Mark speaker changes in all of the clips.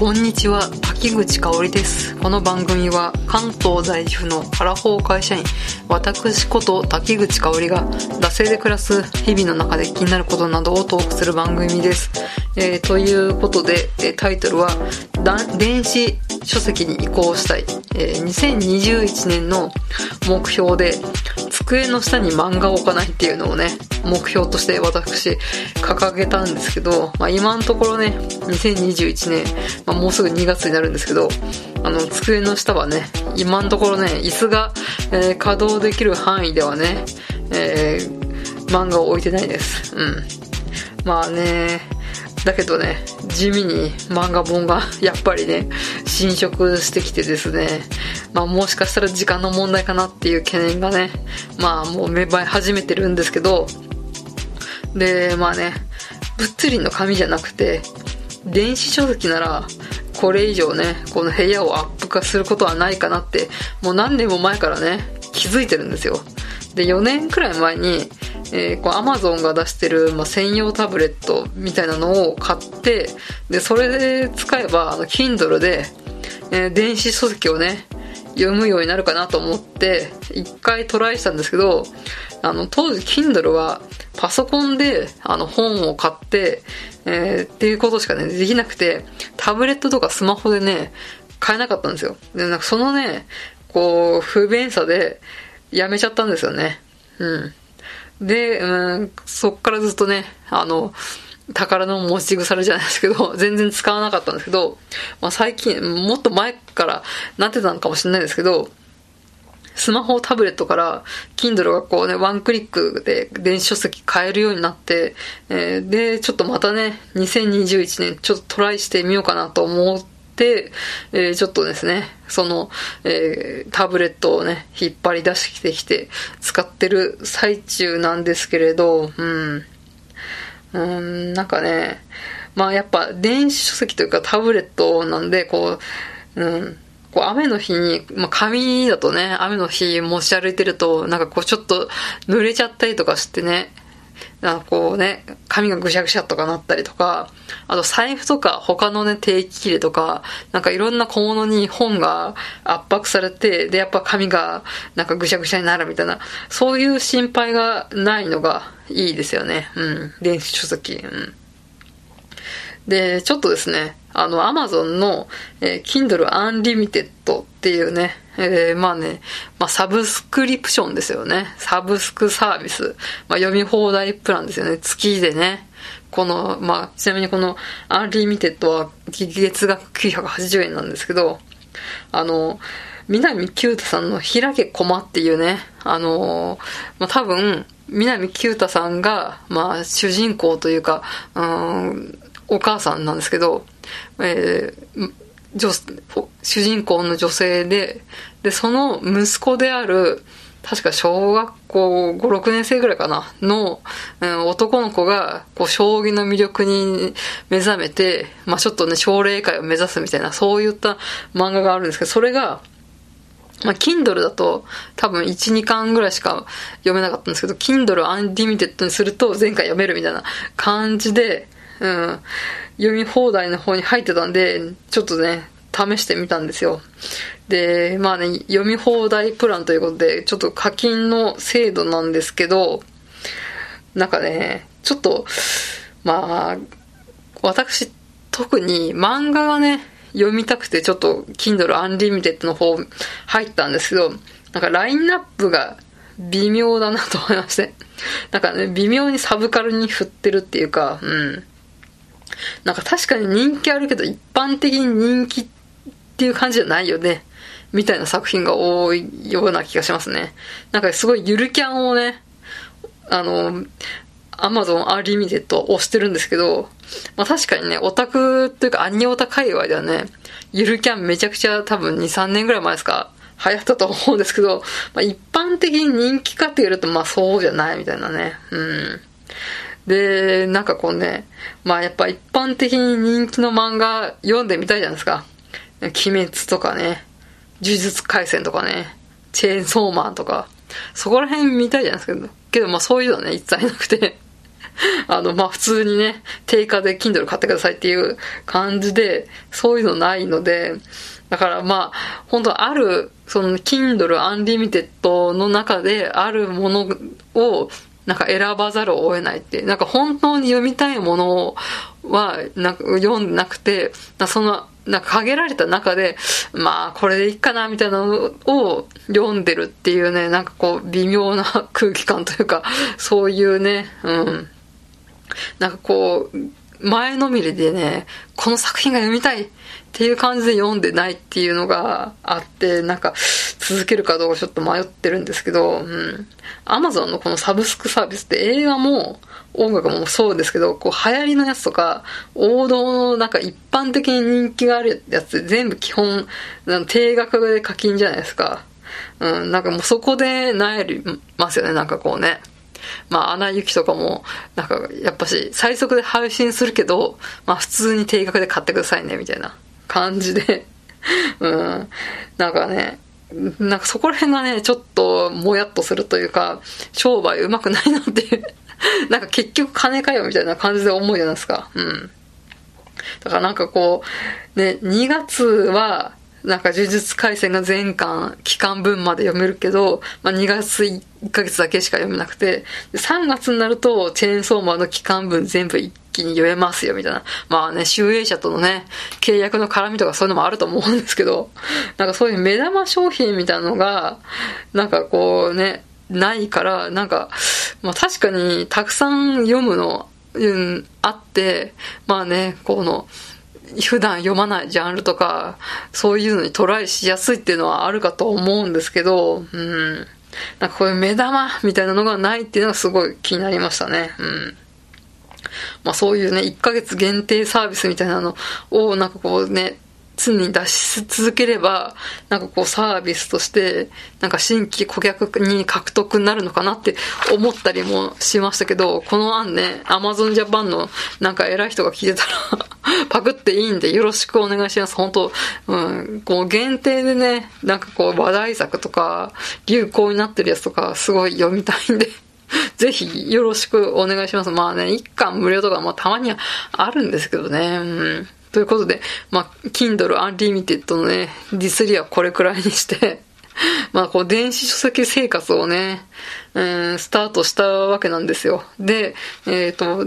Speaker 1: こんにちは滝口香織です。この番組は関東在住のアラフォー会社員私こと滝口香織が惰性で暮らす日々の中で気になることなどをトークする番組です、えーということでえタイトルは電子書籍に移行したい、えー2021年の目標で机の下に漫画を置かないっていうのをね目標として私掲げたんですけど、まあ、今のところね2021年、まあ、もうすぐ2月になるんですけどあの机の下はね今のところね椅子が、えー稼働できる範囲ではね、えー漫画を置いてないです。うん。まあねだけどね地味に漫画本が やっぱりね侵食してきてですね。まあもしかしたら時間の問題かなっていう懸念がねまあもう芽生え始めてるんですけど。でまあね物理の紙じゃなくて電子書籍ならこれ以上ねこの部屋をアップ化することはないかなってもう何年も前からね気づいてるんですよ。で4年くらい前に、えー、こう Amazon が出してる、まあ、専用タブレットみたいなのを買ってでそれで使えばあの Kindle で、えー電子書籍をね読むようになるかなと思って一回トライしたんですけどあの当時 Kindle はパソコンであの本を買って、えーっていうことしかねできなくてタブレットとかスマホでね買えなかったんですよ。でなんかそのねこう不便さでやめちゃったんですよね。うん。で、うん、そっからずっとねあの宝の持ち腐れじゃないですけど、全然使わなかったんですけど、まあ、最近、もっと前からなってたのかもしれないですけど、スマホ、タブレットから、Kindle がこうね、ワンクリックで電子書籍買えるようになって、えーで、ちょっとまたね、2021年ちょっとトライしてみようかなと思って、えーちょっとですね、その、えータブレットをね、引っ張り出してきて使ってる最中なんですけれど、うん。うん、なんかね、まあやっぱ電子書籍というかタブレットなんで、こう、うん、こう雨の日に、まあ紙だとね、雨の日持ち歩いてると、なんかこうちょっと濡れちゃったりとかしてね、なんかこうね、髪がぐしゃぐしゃとかなったりとか、あと財布とか他のね、定期切れとか、なんかいろんな小物に本が圧迫されて、で、やっぱ髪がなんかぐしゃぐしゃになるみたいな、そういう心配がないのがいいですよね。うん。電子書籍。うん。で、ちょっとですね、あの、アマゾンの、えー Kindle Unlimited っていうね、えーまあね、まあ、サブスクリプションですよね。サブスクサービス。まあ、読み放題プランですよね。月でね。この、まあ、ちなみにこの Unlimited は月額980円なんですけど、あの、南九太さんの開け駒っていうね、あのまあ、多分、南九太さんが、まあ、主人公というか、うーん、お母さんなんですけど、えー女主人公の女性で、で、その息子である、確か小学校5、6年生ぐらいかな、の、うん男の子が、こう、将棋の魅力に目覚めて、まあちょっとね、奨励会を目指すみたいな、そういった漫画があるんですけど、それが、まあ、Kindle だと多分1、2巻ぐらいしか読めなかったんですけど、Kindle Unlimited にすると前回読めるみたいな感じで、うん、読み放題の方に入ってたんで、ちょっとね、試してみたんですよ。で、まあね、読み放題プランということで、ちょっと課金の制度なんですけど、なんかね、ちょっと、まあ、私、特に漫画がね、読みたくてちょっと Kindle Unlimited の方入ったんですけど、なんかラインナップが微妙だなと思いまして。なんかね、微妙にサブカルに振ってるっていうか、うん。なんか確かに人気あるけど一般的に人気っていう感じじゃないよね。みたいな作品が多いような気がしますね。なんかすごいゆるキャンをね、あの、 Amazon Unlimited 押してるんですけど、まあ確かにね、オタクというかアニオタ界隈ではね、ゆるキャンめちゃくちゃ多分2、3年ぐらい前ですか、流行ったと思うんですけど、まあ一般的に人気かって言われるとまあそうじゃないみたいなね。うん。で、なんかこうね、まあやっぱ一般的に人気の漫画読んでみたいじゃないですか。鬼滅とかね、呪術廻戦とかね、チェーンソーマンとか、そこら辺見たいじゃないですか。けどまあそういうのはね、一切なくて。あの、まあ、普通にね、定価で Kindle 買ってくださいっていう感じで、そういうのないので、だからまあ、本当ある、その Kindle Unlimited の中であるものを、なんか選ばざるを得ないって、なんか本当に読みたいものは、なんか読んでなくて、その、なんか限られた中で、まあこれでいいかなみたいなのを読んでるっていうね、なんかこう微妙な空気感というか、そういうね、うん。なんかこう、前のめりでね、この作品が読みたいっていう感じで読んでないっていうのがあって、なんか続けるかどうかちょっと迷ってるんですけど、うん。アマゾンのこのサブスクサービスって映画も音楽もそうですけど、こう流行りのやつとか、王道のなんか一般的に人気があるやつ全部基本、定額で課金じゃないですか。うん、なんかもうそこで悩りますよね、なんかこうね。まあ、アナ雪とかも、なんか、やっぱし、最速で配信するけど、まあ、普通に定額で買ってくださいね、みたいな感じで、うん、なんかね、なんかそこら辺がね、ちょっと、もやっとするというか、商売うまくないなっていう なんか結局金かよ、みたいな感じで思うじゃないですか。うん。だからなんかこう、ね、2月は、なんか呪術廻戦が全巻、期間分まで読めるけど、まあ、2月1ヶ月だけしか読めなくて、3月になるとチェーンソーマーの期間分全部一気に読めますよ、みたいな。まあね、集英社とのね、契約の絡みとかそういうのもあると思うんですけど、なんかそういう目玉商品みたいなのが、なんかこうね、ないから、なんか、まあ確かにたくさん読むの、うん、あって、まあね、この、普段読まないジャンルとか、そういうのにトライしやすいっていうのはあるかと思うんですけど、うん。なんかこういう目玉みたいなのがないっていうのがすごい気になりましたね。うん。まあそういうね、1ヶ月限定サービスみたいなのをなんかこうね、常に出し続ければ、なんかこうサービスとして、なんか新規顧客に獲得になるのかなって思ったりもしましたけど、この案ね、Amazon Japan のなんか偉い人が聞いてたらパクっていいんでよろしくお願いします。本当うん、こう限定でね、なんかこう話題作とか、流行になってるやつとか、すごい読みたいんで ぜひよろしくお願いします。まあね、一巻無料とかもたまにはあるんですけどね。うんということで、まあ、Kindle Unlimited のね、ディスリはこれくらいにして まあ、こう、電子書籍生活をね、うん、スタートしたわけなんですよ。で、えっ、ー、と、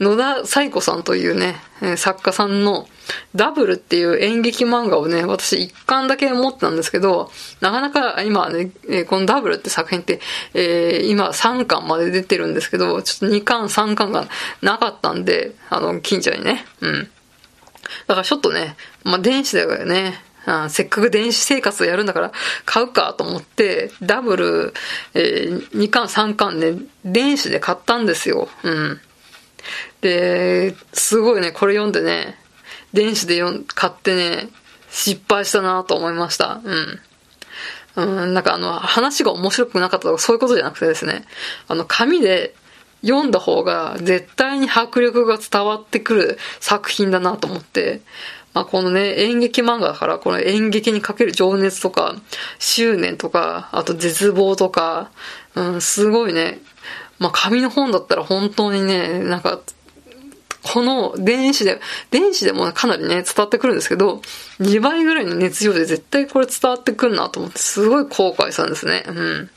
Speaker 1: 野田彩子さんというね、作家さんのダブルっていう演劇漫画をね、私一巻だけ持ってたんですけど、なかなか今ね、このダブルって作品って、えー、今3巻まで出てるんですけど、ちょっと2巻3巻がなかったんで、あの、近所にね、うん。だからちょっとね、まあ、電子だよね。あせっかく電子生活をやるんだから買うかと思って、ダブル、えー、2巻3巻ね、電子で買ったんですよ。うん。で、すごいね、これ読んでね、電子で読買ってね、失敗したなと思いました。うん。うん、なんかあの、話が面白くなかったとかそういうことじゃなくてですね、あの、紙で読んだ方が絶対に迫力が伝わってくる作品だなと思って、まあ、このね、演劇漫画だから、この演劇にかける情熱とか、執念とか、あと絶望とか、うん、すごいね、まあ、紙の本だったら本当にね、なんか、この電子で、電子でもかなりね、伝わってくるんですけど、2倍ぐらいの熱量で絶対これ伝わってくるなと思って、すごい後悔したんですね。うん。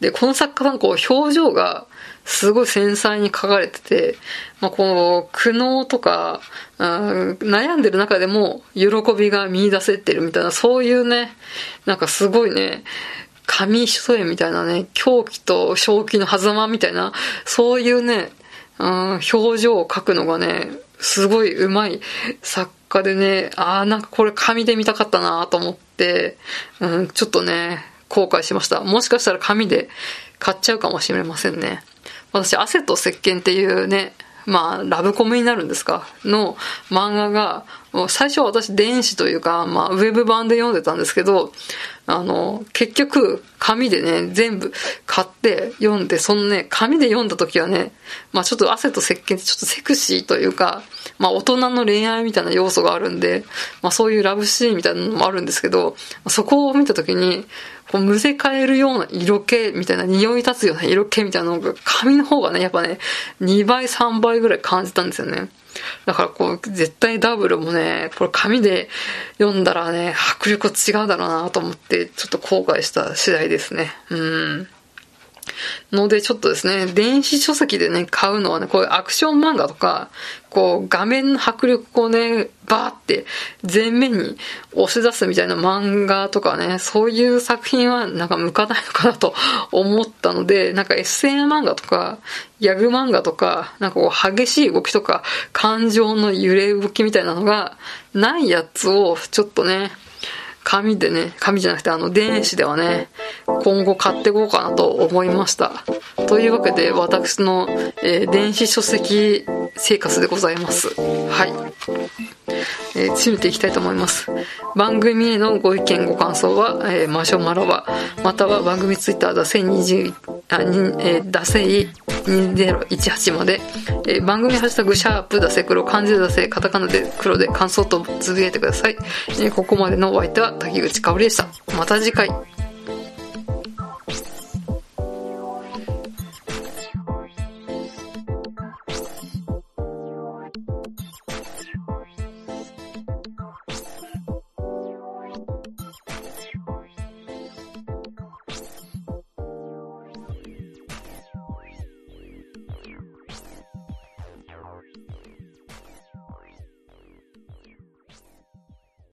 Speaker 1: で、この作家さん、こう、表情が、すごい繊細に書かれてて、まあ、こう、苦悩とか、うん、悩んでる中でも、喜びが見出せてるみたいな、そういうね、なんかすごいね、紙一重みたいなね、狂気と正気の狭間みたいな、そういうね、表情を描くのがね、すごい上手い作家でね、ああ、なんかこれ紙で見たかったなと思って、うん、ちょっとね、後悔しました。もしかしたら紙で買っちゃうかもしれませんね。私、汗と石鹸っていうね、まあ、ラブコメになるんですか？の漫画が、最初は私電子というか、まあ、ウェブ版で読んでたんですけど、あの、結局、紙でね、全部買って読んで、そのね、紙で読んだ時はね、まあちょっと汗と石鹸ってちょっとセクシーというか、まあ大人の恋愛みたいな要素があるんで、まあそういうラブシーンみたいなのもあるんですけど、そこを見た時に、こう、むせ返るような色気みたいな、匂い立つような色気みたいなのが、髪の方がね、やっぱね、2倍、3倍ぐらい感じたんですよね。だからこう、絶対ダブルもね、これ紙で読んだらね、迫力違うだろうなと思って、ちょっと後悔した次第ですね。うん。のでちょっとですね、電子書籍でね、買うのはね、こういうアクション漫画とか、こう画面の迫力をね、バーって前面に押し出すみたいな漫画とかね、そういう作品はなんか向かないのかなと思ったので、なんか SN 漫画とか、ギャグ漫画とか、なんかこう激しい動きとか、感情の揺れ動きみたいなのがないやつをちょっとね、紙でね、紙じゃなくてあの電子ではね、今後買っていこうかなと思いました。というわけで私の、えー、電子書籍生活でございます。はい。えー、詰めていきたいと思います。番組へのご意見ご感想は、えー、マシュマロは、または番組ツイッターだせ20、あ、に、えー、だせい2018まで、えー、番組ハッシュタグシャープだせ黒、漢字でだせ、カタカナで黒で感想とつぶやいてください。えー、ここまでのお相手は滝口かおりでした。また次回。